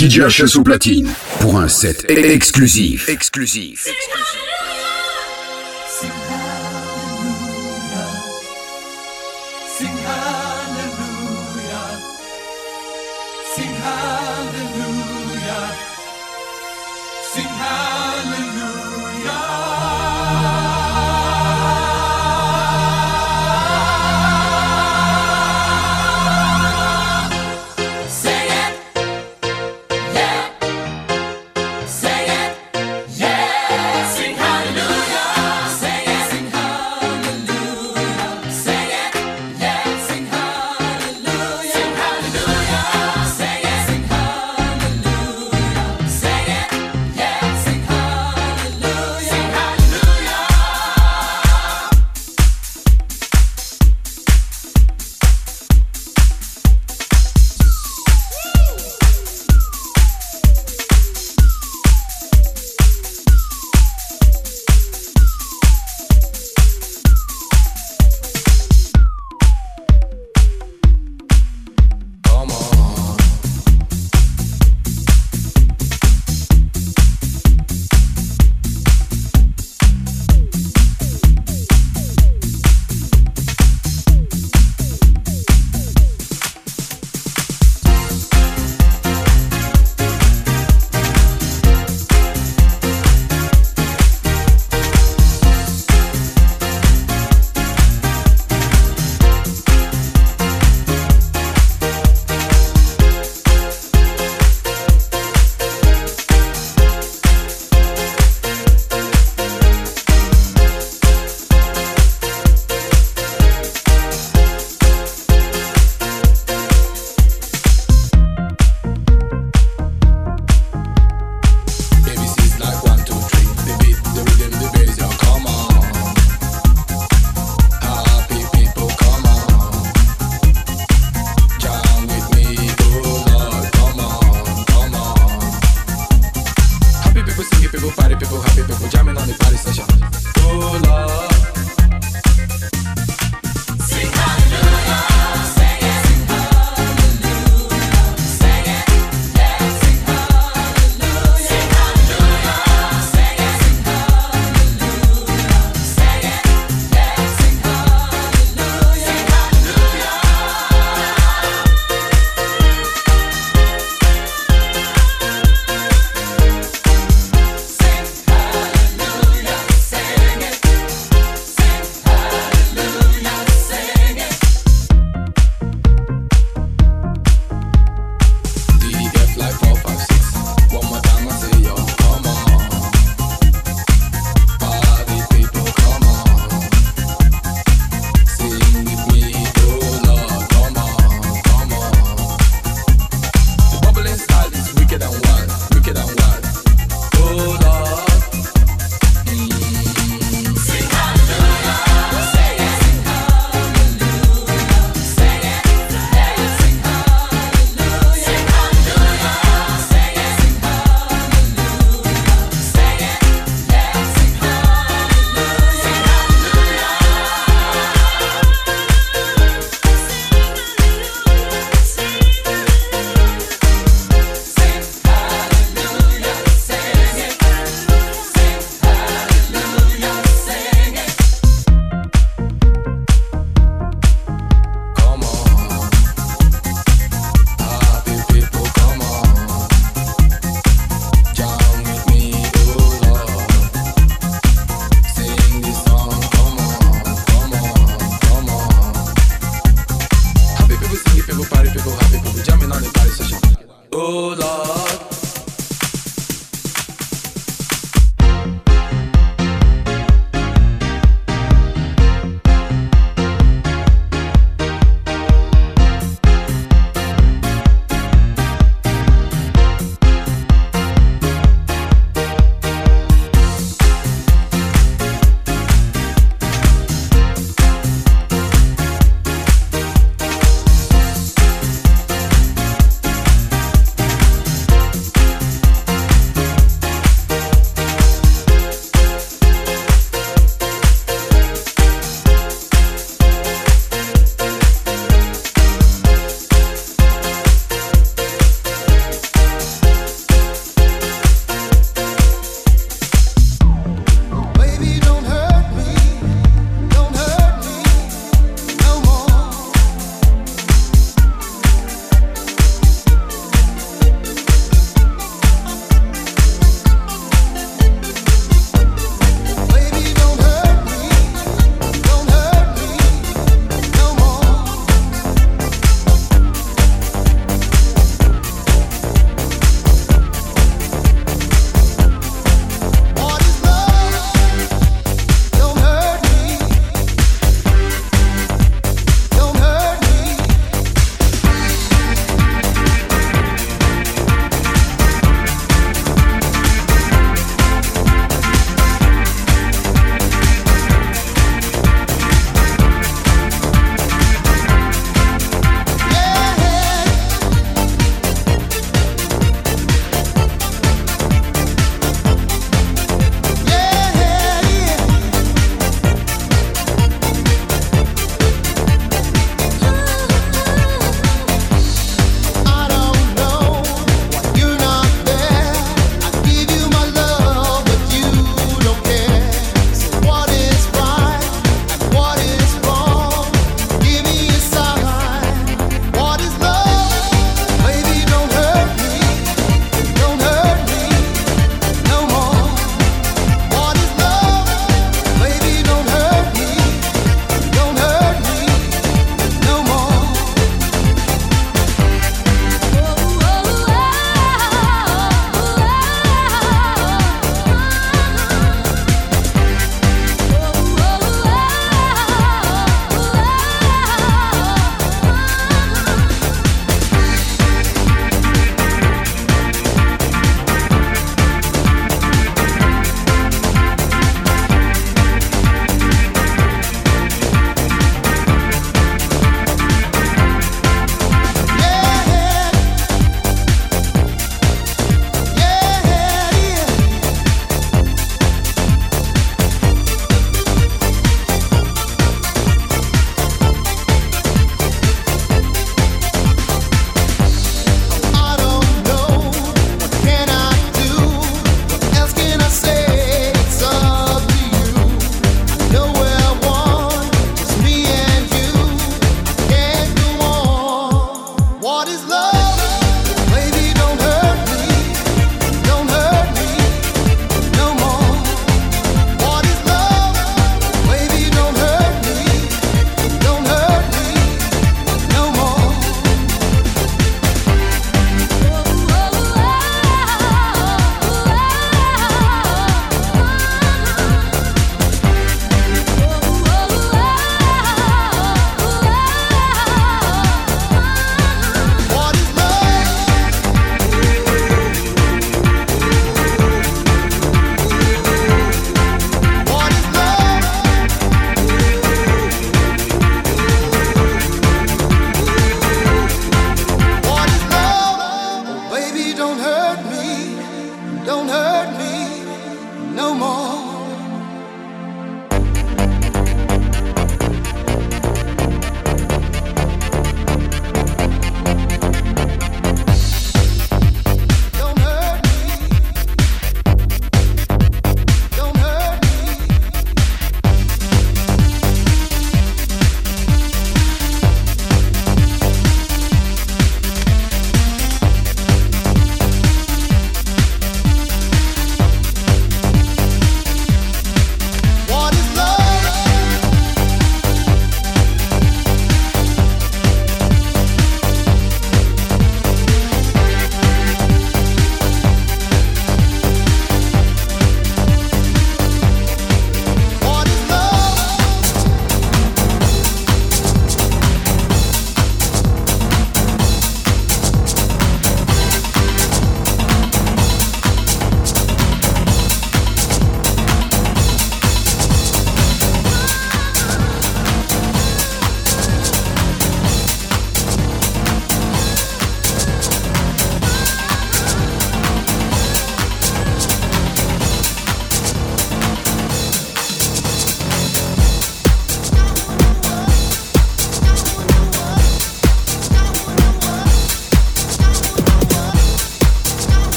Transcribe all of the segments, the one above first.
DJ HS au platine pour un set exclusif. Exclusif. DJ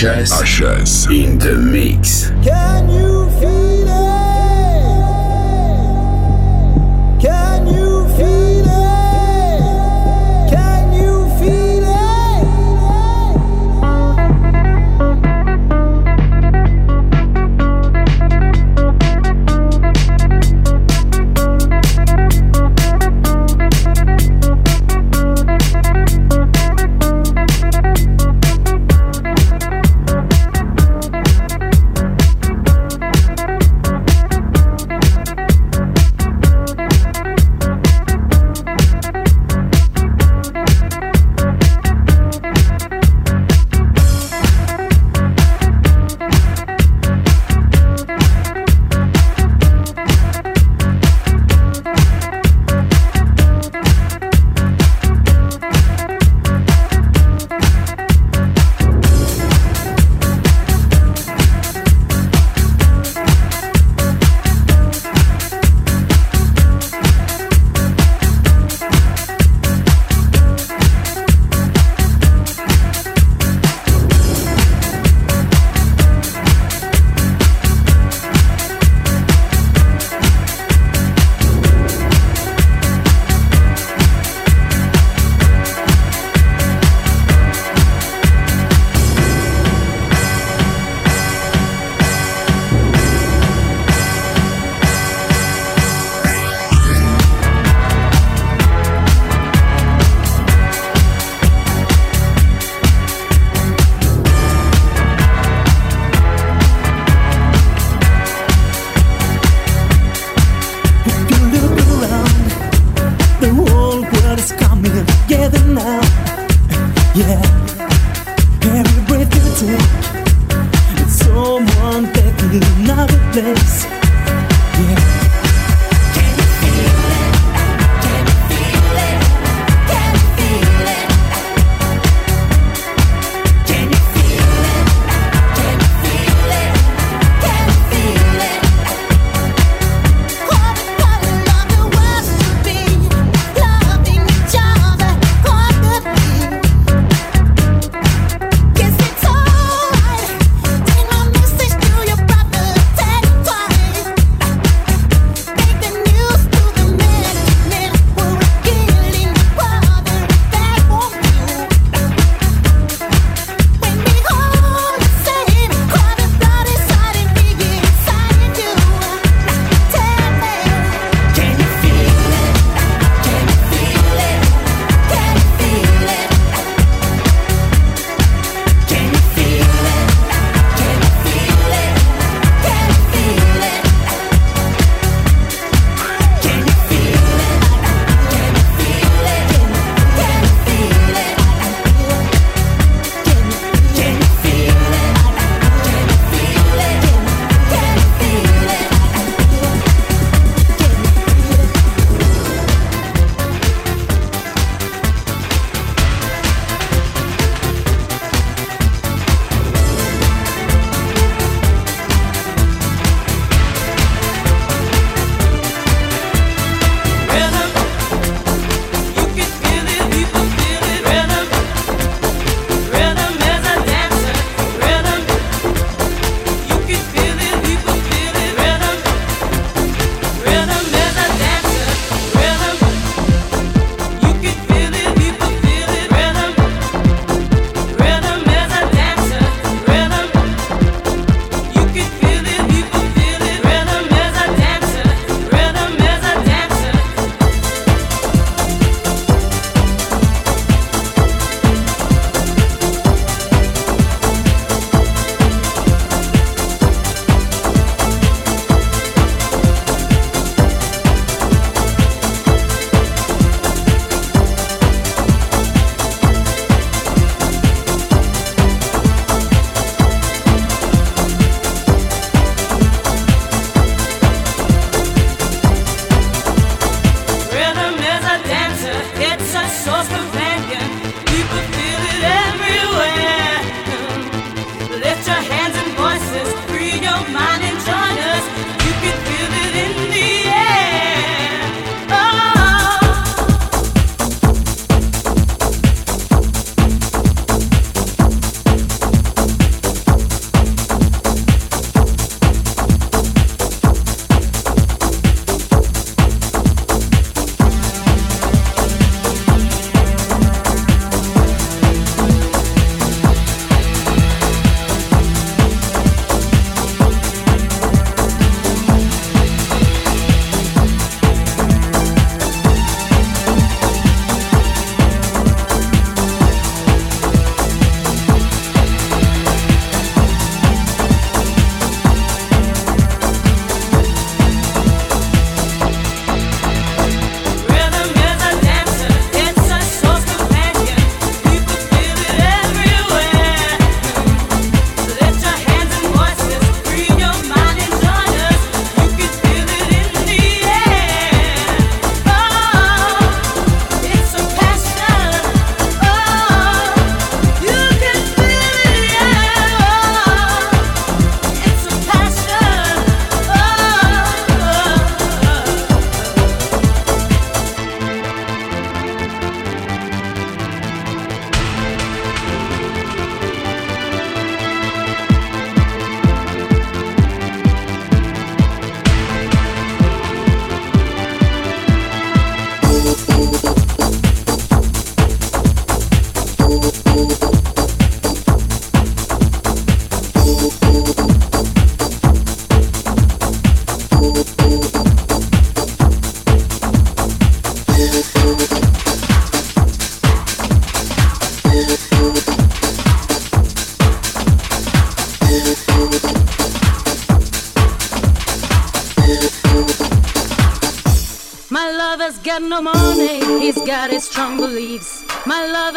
HS. HS. In the mix. Can you feel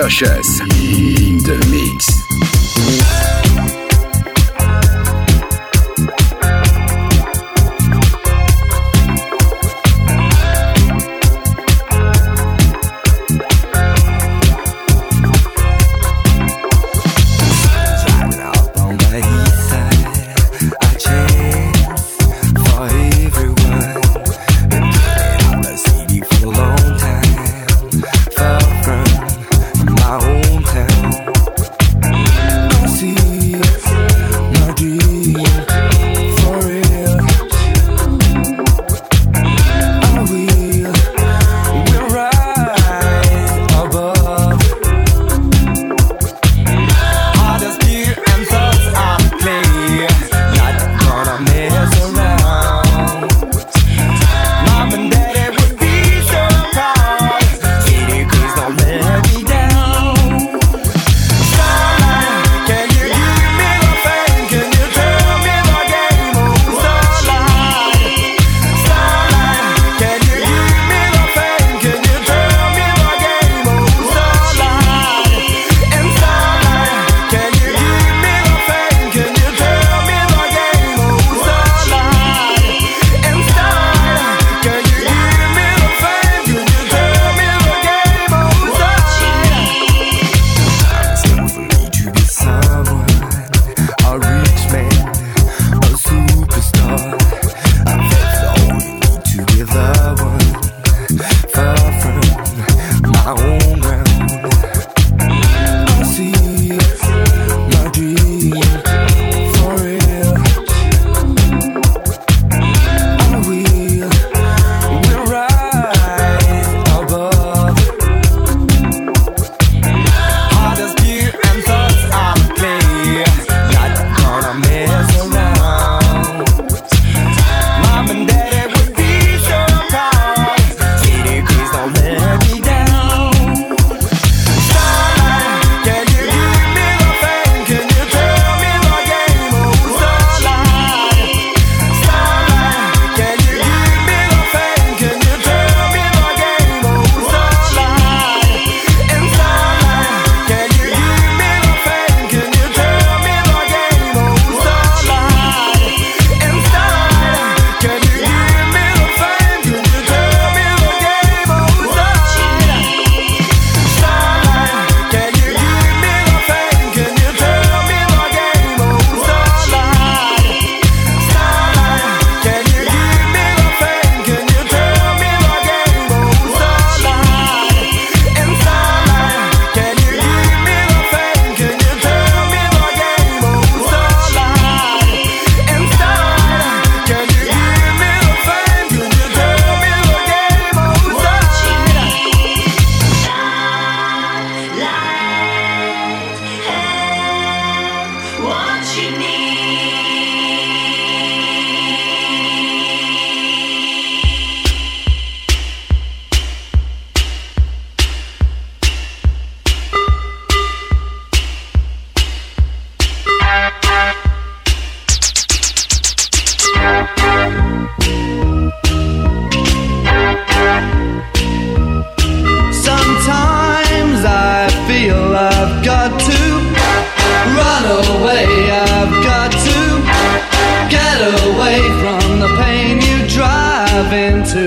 Cloches. In the. Sometimes I feel I've got to run away, I've got to get away from the pain you drive into.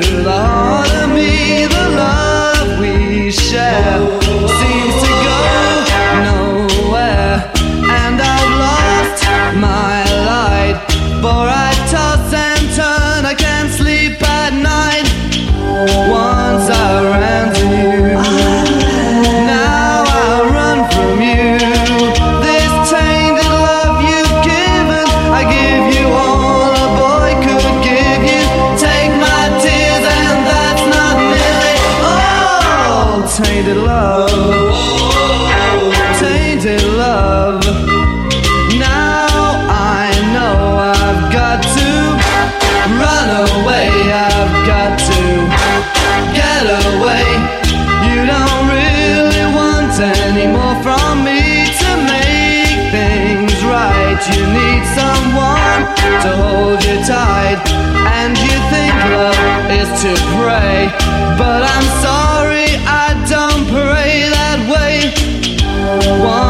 is to pray, but I'm sorry I don't pray that way. One